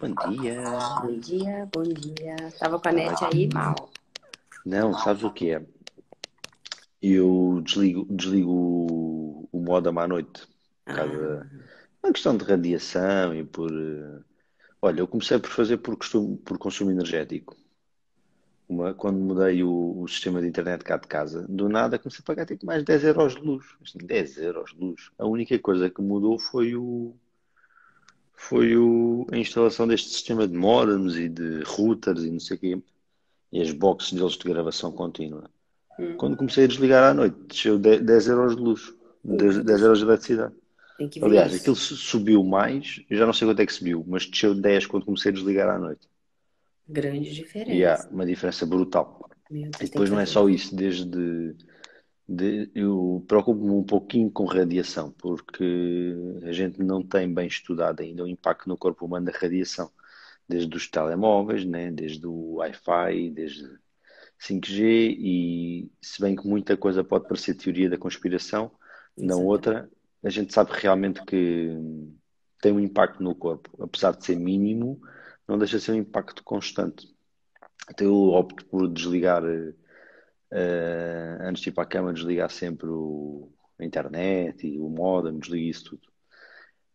Bom dia. Bom dia, bom dia. Tava com a net aí mal. Não, sabes o que é? Eu desligo, desligo o, o modem à noite. Por causa Ah, uma questão de radiação e por. eh, Olha, eu comecei por fazer por, costume, por consumo energético. Uma, quando mudei o, o sistema de internet cá de casa, do nada comecei a pagar tipo mais 10 euros de luz. Assim, 10 euros de luz. A única coisa que mudou foi o, foi o, a instalação deste sistema de modems e de routers e não sei o quê, e as boxes deles de gravação contínua. hum, Quando comecei a desligar à noite, desceu 10, 10 euros de luz, 10, 10 euros de eletricidade. Aliás, aquilo su- subiu mais, eu já não sei quanto é que subiu, mas desceu 10 quando comecei a desligar à noite. Grande E diferença. há uma diferença brutal. Meu E depois não é só isso, desde de- eu preocupo-me um pouquinho com radiação, porque a gente não tem bem estudado ainda o impacto no corpo humano da radiação, desde os telemóveis, né? Desde o Wi-Fi, desde 5G, e se bem que muita coisa pode parecer teoria da conspiração, Exatamente. outra a gente sabe realmente que tem um impacto no corpo, apesar de ser mínimo, não deixa de ser um impacto constante. Então eu opto por desligar, eh, antes de ir para a cama, desligar sempre o, a internet e o modem, desligo isso tudo.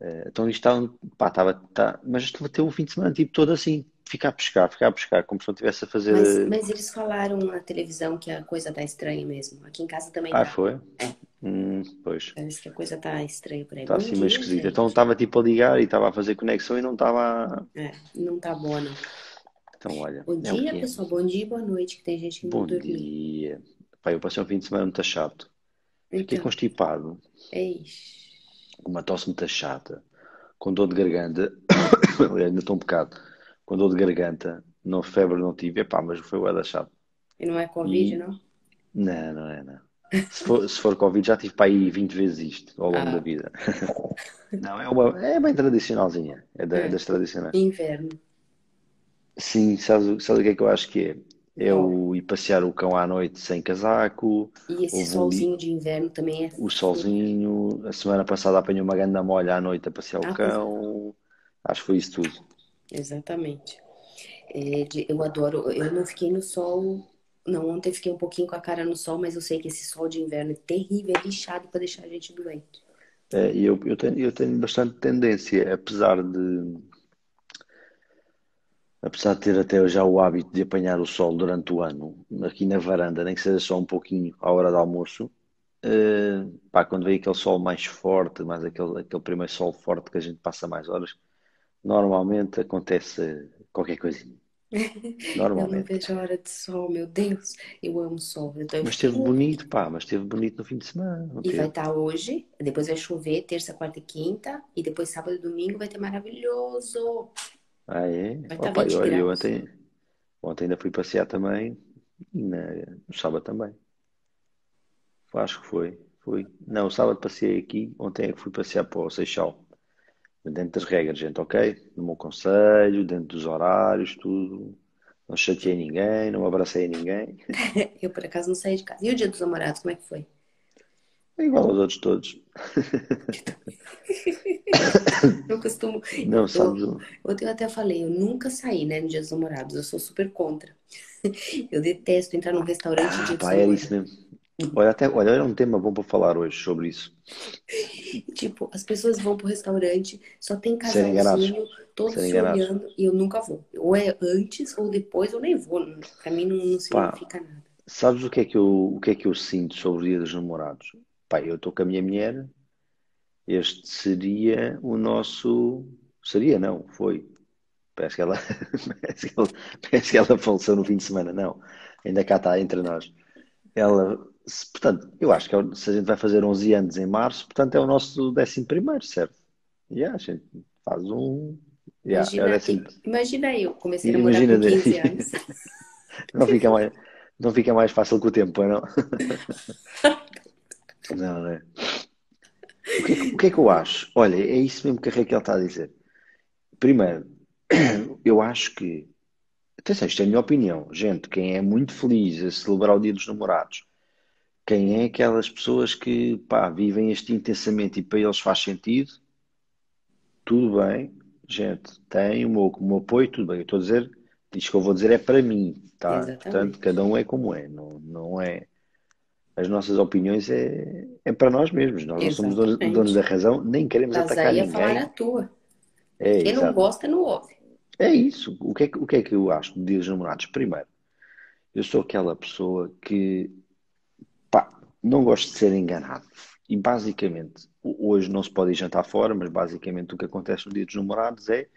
Eh, então isto está, pá, estava, tá, mas estive a ter o fim de semana tipo todo assim, ficar a pescar, ficar a pescar, como se não estivesse a fazer. Mas, mas eles falaram na televisão que a coisa tá estranha mesmo. Aqui em casa também Ah, tá. foi? É, Hum, pois, parece que a coisa tá estranha por aí. está Bom assim meio dia, esquisito. Então estava tipo a ligar e estava a fazer conexão e não estava. É, não tá boa, não. Então olha, Bom é o dia, é. pessoal. Bom dia e boa noite, que tem gente que não Bom dia. Pá, eu passei um fim de semana muito chato. Fiquei Então, constipado, eis. uma tosse muito chata, com dor de garganta. Ainda estou um bocado. Com dor de garganta, não febre não tive, epá, mas foi o da chato. E não é Covid, E não? não, não é, não. Se for, se for Covid, já tive para aí 20 vezes isto ao longo da Ah, vida. Não, é uma, é bem tradicionalzinha, é da- é. das tradicionais. Inverno. Sim, sabes, sabes o que é que eu acho que é? É o ir passear o cão à noite sem casaco, E esse houve solzinho de inverno também é o solzinho. A semana passada apanhei uma grande molha à noite a passear o Ah, pois é. cão. Acho que foi isso tudo. Exatamente. É, de- eu adoro. Eu não fiquei no sol. Não, ontem fiquei um pouquinho com a cara no sol, mas eu sei que esse sol de inverno é terrível, é lixado para deixar a gente doente. É, E eu, eu tenho, eu tenho bastante tendência, apesar de, apesar de ter até já o hábito de apanhar o sol durante o ano, aqui na varanda, nem que seja só um pouquinho à hora do almoço, eh, pá, quando vem aquele sol mais forte, mais aquele, aquele primeiro sol forte que a gente passa mais horas, normalmente acontece qualquer coisinha. Eu não Normalmente. vejo a hora de sol, meu Deus. Eu amo sol. Então Mas esteve bonito, pá, mas esteve bonito no fim de semana, E vai estar hoje, depois vai chover, terça, quarta e quinta, e depois sábado e domingo vai ter maravilhoso. Ah, é? Vai estar Opa, 20 eu, eu graus. ontem, ontem ainda fui passear também, e na- no sábado também. Acho que foi. Fui. Não, o sábado passei aqui, ontem é que fui passear para o Seixal. Dentro das regras, gente, ok? No meu conselho, dentro dos horários, tudo. Não chateei ninguém, não abracei ninguém. Eu, por acaso, não saí de casa. E o dia dos namorados, como é que foi? É igual aos outros todos. Eu costumo. Não, Eu, sabes? o- ontem eu até falei, eu nunca saí, né, no dia dos namorados. Eu sou super contra. Eu detesto entrar num restaurante Ah, dos pá, era isso mesmo. Olha, até, olha, era um tema bom para falar hoje sobre isso. Tipo, as pessoas vão pro restaurante, só tem enganados. casalzinho, todos se enganados. olhando, e eu nunca vou. Ou é antes ou depois, eu nem vou. Pra mim não, não Pá, significa nada. sabes o que é que eu, o que é que eu sinto sobre o Dia dos Namorados? Pá, eu estou com a minha mulher, este seria o nosso. Seria, não, foi. Parece que ela, parece que ela, parece que ela faleceu no fim de semana. Não, ainda cá está entre nós. Ela, se- portanto, eu acho que é se a gente vai fazer 11 anos em março, portanto é o nosso décimo primeiro, certo? E a gente faz um. Yeah, é o Imagina, décimo. imagina eu, comecei a namorar Imagina, com 15 anos. não fica mais, não fica mais fácil com o tempo, pois não? Não, não é? O que é que, o que é que eu acho? Olha, é isso mesmo que a Raquel está a dizer. Primeiro, eu acho que, atenção, isto é a minha opinião, gente, quem é muito feliz a celebrar o Dia dos Namorados, quem é aquelas pessoas que, pá, vivem isto intensamente e para eles faz sentido, tudo bem, gente, tem o meu, o meu apoio, tudo bem. Eu estou a dizer, isto que eu vou dizer é para mim, tá? Exatamente. Portanto, cada um é como é, não, não é. As nossas opiniões é, é para nós mesmos. Nós não somos donos, donos da razão, nem queremos Estás atacar aí a falar ninguém. a tua. É, Quem não gosta, não ouve. É isso. O que é que, o que é que eu acho de dos Namorados? Primeiro, eu sou aquela pessoa que, pá, não gosto de ser enganado. E basicamente, ho- hoje não se pode ir jantar fora, mas basicamente o que acontece no Dia dos Namorados é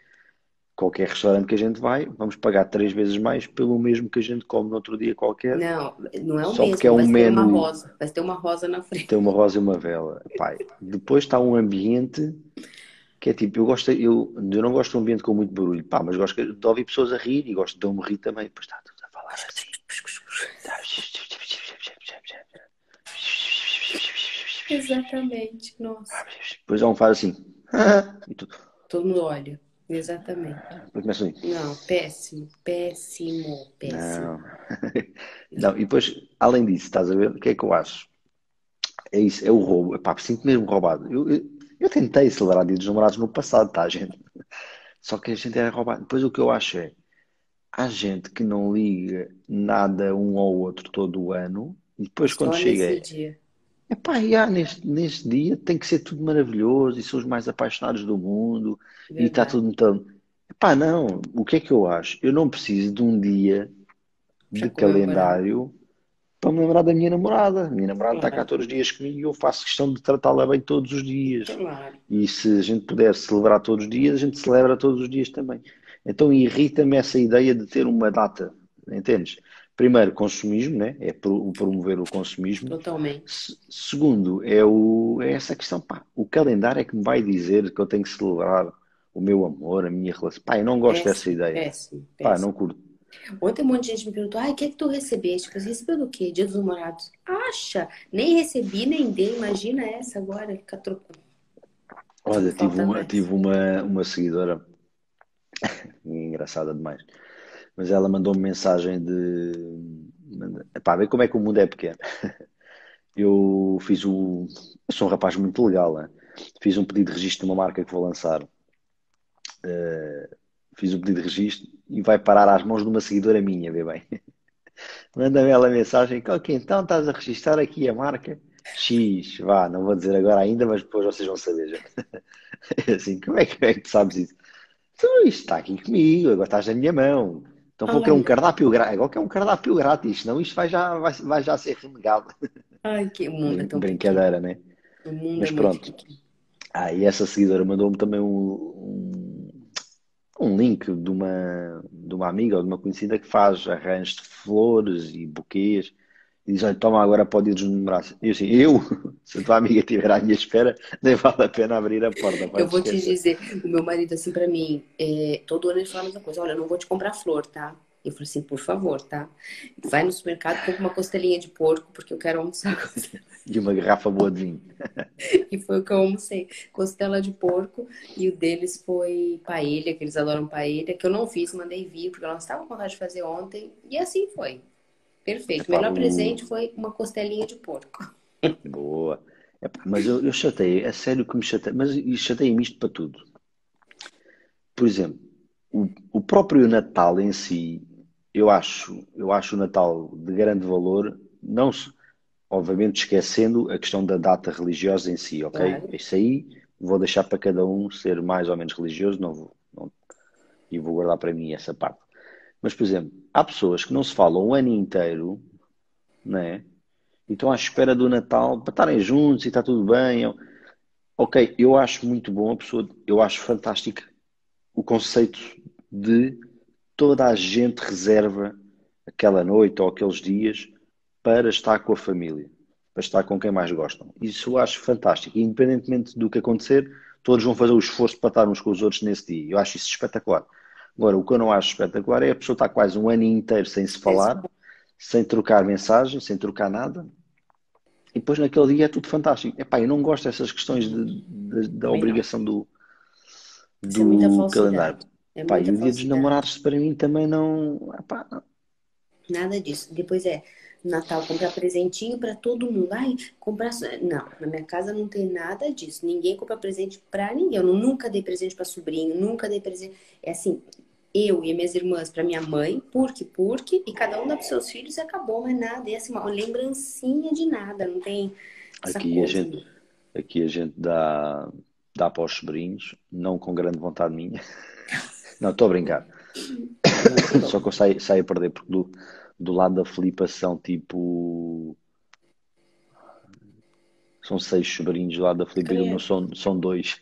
qualquer restaurante que a gente vai, vamos pagar três vezes mais pelo mesmo que a gente come no outro dia qualquer. Não, não é o Só mesmo. porque é um vai ter uma menu. rosa. Vai ter uma rosa na frente. Tem uma rosa e uma vela. Pai, depois está um ambiente que é tipo, eu gosto, eu, eu não gosto de um ambiente com muito barulho, pá, mas gosto de ouvir pessoas a rir e gosto de eu me rir também. Depois está tudo a falar assim. Exatamente. Nossa. Depois há um faz assim. E tu, Todo mundo olha. Exatamente. depois começa assim. Não, péssimo. Péssimo. Péssimo. Não. Não, e depois, além disso, estás a ver? O que é que eu acho? É isso, é o roubo. Epá, sinto mesmo roubado. Eu, eu, eu tentei celebrar Dia dos Namorados no passado, tá, gente? Só que a gente era roubado. Depois o que eu acho é, há gente que não liga nada um ao outro todo o ano e depois Só quando chega é, dia. Epá, já, neste, neste dia tem que ser tudo maravilhoso e são os mais apaixonados do mundo e está tudo então. Epá, não, o que é que eu acho? Eu não preciso de um dia de Para comemorar. calendário para me lembrar da minha namorada. A minha namorada está cá Claro. todos os dias comigo e eu faço questão de tratá-la bem todos os dias. Claro. E se a gente puder celebrar todos os dias, a gente celebra todos os dias também. Então irrita-me essa ideia de ter uma data, entendes? Primeiro, consumismo, né? É pro- promover o consumismo. Totalmente. Se- Segundo, é, o, é essa questão, pá, o calendário é que me vai dizer que eu tenho que celebrar o meu amor, a minha relação. Pá, eu não gosto dessa Péssimo. ideia. Péssimo. Pá, Péssimo. não curto. Ontem um monte de gente me perguntou: ai, o que é que tu recebeste? Falei, recebeu do quê? Dia dos namorados. Acha? Nem recebi, nem dei. Imagina essa agora, ficar trocando. Olha, tive uma, tive uma, uma seguidora engraçada demais, mas ela mandou-me mensagem de pá, ver como é que o mundo é pequeno. Eu fiz o. Eu sou um rapaz muito legal, né? Fiz um pedido de registro de uma marca que vou lançar. Eh, fiz um pedido de registro e vai parar às mãos de uma seguidora minha, vê bem. Manda-me ela mensagem, ok, então estás a registrar aqui a marca X, vá, não vou dizer agora ainda, mas depois vocês vão saber já. É Assim, como é que, é que sabes isso? Então, isto está aqui comigo, agora estás na minha mão. Então vou Olha. querer um cardápio grátis. Agora quer um cardápio grátis, senão isto vai já, vai, vai já ser renegado. Ai, que mundo é tão Brincadeira, né? O mundo Mas é pronto. Ah, e essa seguidora mandou-me também um, um, um link de uma, de uma amiga ou de uma conhecida que faz arranjos de flores e buquês. E diz, olha, toma agora para o dia dos namorados. E eu assim, eu? Se a tua amiga estiver à minha espera, nem vale a pena abrir a porta. pode Eu vou te esquecer. dizer, o meu marido, assim, pra mim, é, todo ano ele fala a mesma coisa. Olha, eu não vou te comprar flor, tá? Eu falei assim, por favor, tá? Vai no supermercado, compra uma costelinha de porco, porque eu quero almoçar você. E uma garrafa boa de vinho. E foi o que eu almocei. Costela de porco. E o deles foi paella, que eles adoram paella, que eu não fiz, mandei vir, porque não estava com vontade de fazer ontem. E assim foi. Perfeito. O melhor presente foi uma costelinha de porco. Boa. Epá, mas eu, eu chatei, é sério que me chatei, mas chatei-me isto para tudo. Por exemplo, o, o próprio Natal em si, eu acho, eu acho o Natal de grande valor, não se- obviamente esquecendo a questão da data religiosa em si, ok? Claro. Isso aí vou deixar para cada um ser mais ou menos religioso, não vou, não- e vou guardar para mim essa parte. Mas, por exemplo, há pessoas que não se falam o ano inteiro, né? E estão à espera do Natal para estarem juntos e está tudo bem. Eu- Ok, eu acho muito bom a pessoa, eu acho fantástico o conceito de toda a gente reserva aquela noite ou aqueles dias para estar com a família, para estar com quem mais gostam. Isso eu acho fantástico. Independentemente do que acontecer, todos vão fazer o esforço para estar uns com os outros nesse dia. Eu acho isso espetacular. Agora, o que eu não acho espetacular é a pessoa estar quase um ano inteiro sem se falar, sem trocar mensagens, sem trocar nada. E depois naquele dia é tudo fantástico. Epá, eu não gosto dessas questões de- de- da não. obrigação do, Isso é do falsidade. calendário. É Epá, e o dia dos namorados para mim também não. epá, Nada disso. Depois é Natal comprar presentinho para todo mundo. Ai, comprar. Não, na minha casa não tem nada disso. Ninguém compra presente para ninguém. Eu nunca dei presente para sobrinho, nunca dei presente. É assim, eu e minhas irmãs para minha mãe, porque, porque, e cada um dá para seus filhos e acabou, mas nada. E assim, uma lembrancinha de nada, não tem. aqui a gente, aqui a gente dá, dá para os sobrinhos, não com grande vontade minha. Não, estou a brincar. Só que eu saio, saio a perder, porque do, do lado da Filipa são tipo. São seis sobrinhos do lado da Filipa e são, são dois.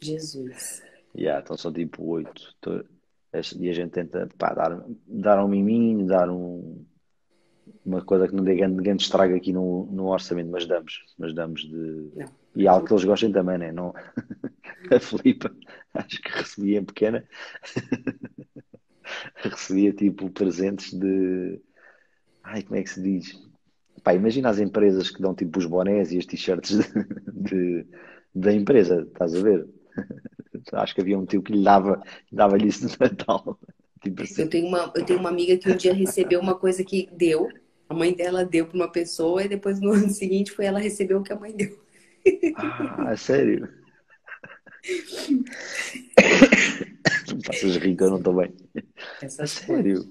Jesus. Yeah, então são tipo oito. E a gente tenta pá, dar, dar um miminho, dar um, uma coisa que não dê grande, grande estrago aqui no, no orçamento, mas damos, mas damos de. Não. E algo que eles gostem também, né? não A Filipa, acho que recebia em pequena, recebia tipo presentes de. Ai, como é que se diz? Pá, imagina as empresas que dão tipo os bonés e as t-shirts de, de, da empresa, estás a ver? Acho que havia um tio que lhe dava, dava-lhe isso no Natal. Tipo assim. eu, tenho uma, eu tenho uma amiga que um dia recebeu uma coisa que deu, a mãe dela deu para uma pessoa e depois no ano seguinte foi ela recebeu o que a mãe deu. Ah, sério? Não rir que eu não estou bem. Essa sério?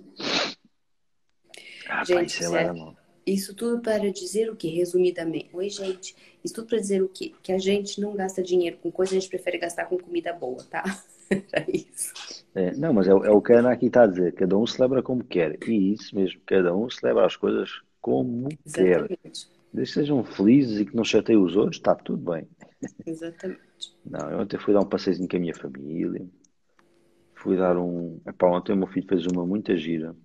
Ah, gente, pai, isso, isso tudo para dizer o que, resumidamente? Oi, gente. Isso tudo para dizer o quê? Que a gente não gasta dinheiro com coisa, a gente prefere gastar com comida boa, tá? é isso. É, não, mas é, é, o que a Ana aqui está a dizer. Cada um celebra como quer. E isso mesmo, cada um celebra as coisas como Exatamente. quer. Desde que sejam felizes e que não chateiem os outros, está tudo bem. Exatamente. Não, eu ontem fui dar um passeiozinho com a minha família. Fui dar um. Epá, ontem o meu filho fez uma muita gira.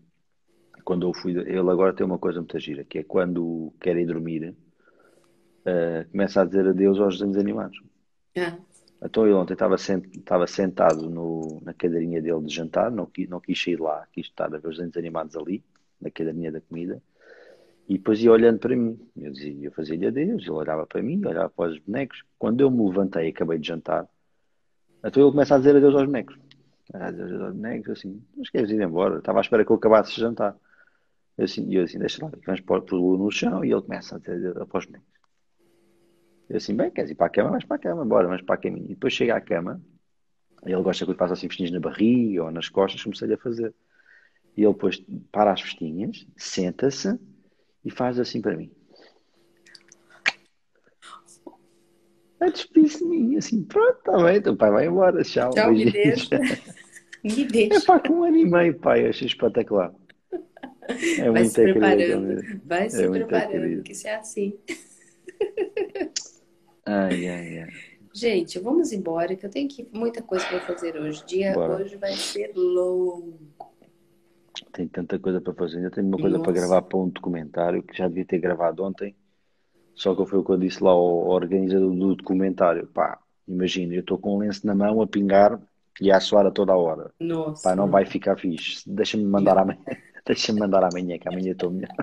Quando eu fui. Ele agora tem uma coisa muito gira, que é quando quer ir dormir, uh, começa a dizer adeus aos desenhos animados. Ah. Então ele ontem estava, sent, estava sentado no, na cadeirinha dele de jantar, não, não quis sair lá, quis estar a ver os desenhos animados ali, na cadeirinha da comida. E depois ia olhando para mim. Eu dizia, eu fazia-lhe adeus, ele olhava para mim, olhava para os bonecos. Quando eu me levantei e acabei de jantar, então ele começa a dizer adeus aos bonecos. Adeus aos bonecos, assim, mas queres ir embora? Estava à espera que eu acabasse de jantar. Eu assim, eu assim, deixa lá, vamos pôr no chão e ele começa a dizer adeus para os bonecos. Eu assim, bem, queres ir para a cama? Vais para a cama, bora, vamos para a caminho. E depois chega à cama, ele gosta que eu faça assim festinhas na barriga ou nas costas, comecei a fazer. E ele depois para as festinhas, senta-se e faz assim para mim. A despir-se de mim, assim, pronto, está bem, teu pai vai embora, tchau. Tchau, me deixa. me deixa. É pá, com um ano e meio, pai, achei espetacular. É vai se preparando, querido, vai se é preparando, que isso é assim. Ai, ai, ai. Gente, vamos embora, que eu tenho que, muita coisa para fazer hoje. Dia Bora. hoje vai ser longo. Tem tanta coisa para fazer. Ainda tenho uma coisa para gravar para um documentário que já devia ter gravado ontem. Só que foi o que eu disse lá ao organizador do documentário. Pá, imagina, eu estou com um lenço na mão a pingar e a suar a toda a hora. Nossa. Pá, não vai ficar fixe. Deixa-me mandar amanhã. Deixa-me mandar amanhã, que amanhã estou melhor.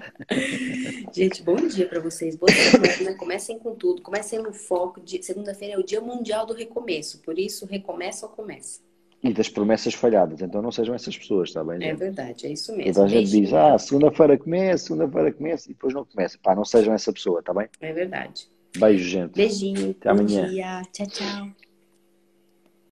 Gente, bom dia para vocês. Boa semana. Comecem com tudo. Comecem no foco. Segunda-feira é o Dia Mundial do Recomeço. Por isso, recomeça ou começa. E das promessas falhadas. Então não sejam essas pessoas, está bem? É gente? É verdade, é isso mesmo. Então a gente diz, ah, segunda-feira começa, segunda-feira começa, e depois não começa. Pá, não sejam essa pessoa, está bem? É verdade. Beijo, gente. Beijinho. Até amanhã. Dia. Tchau, tchau.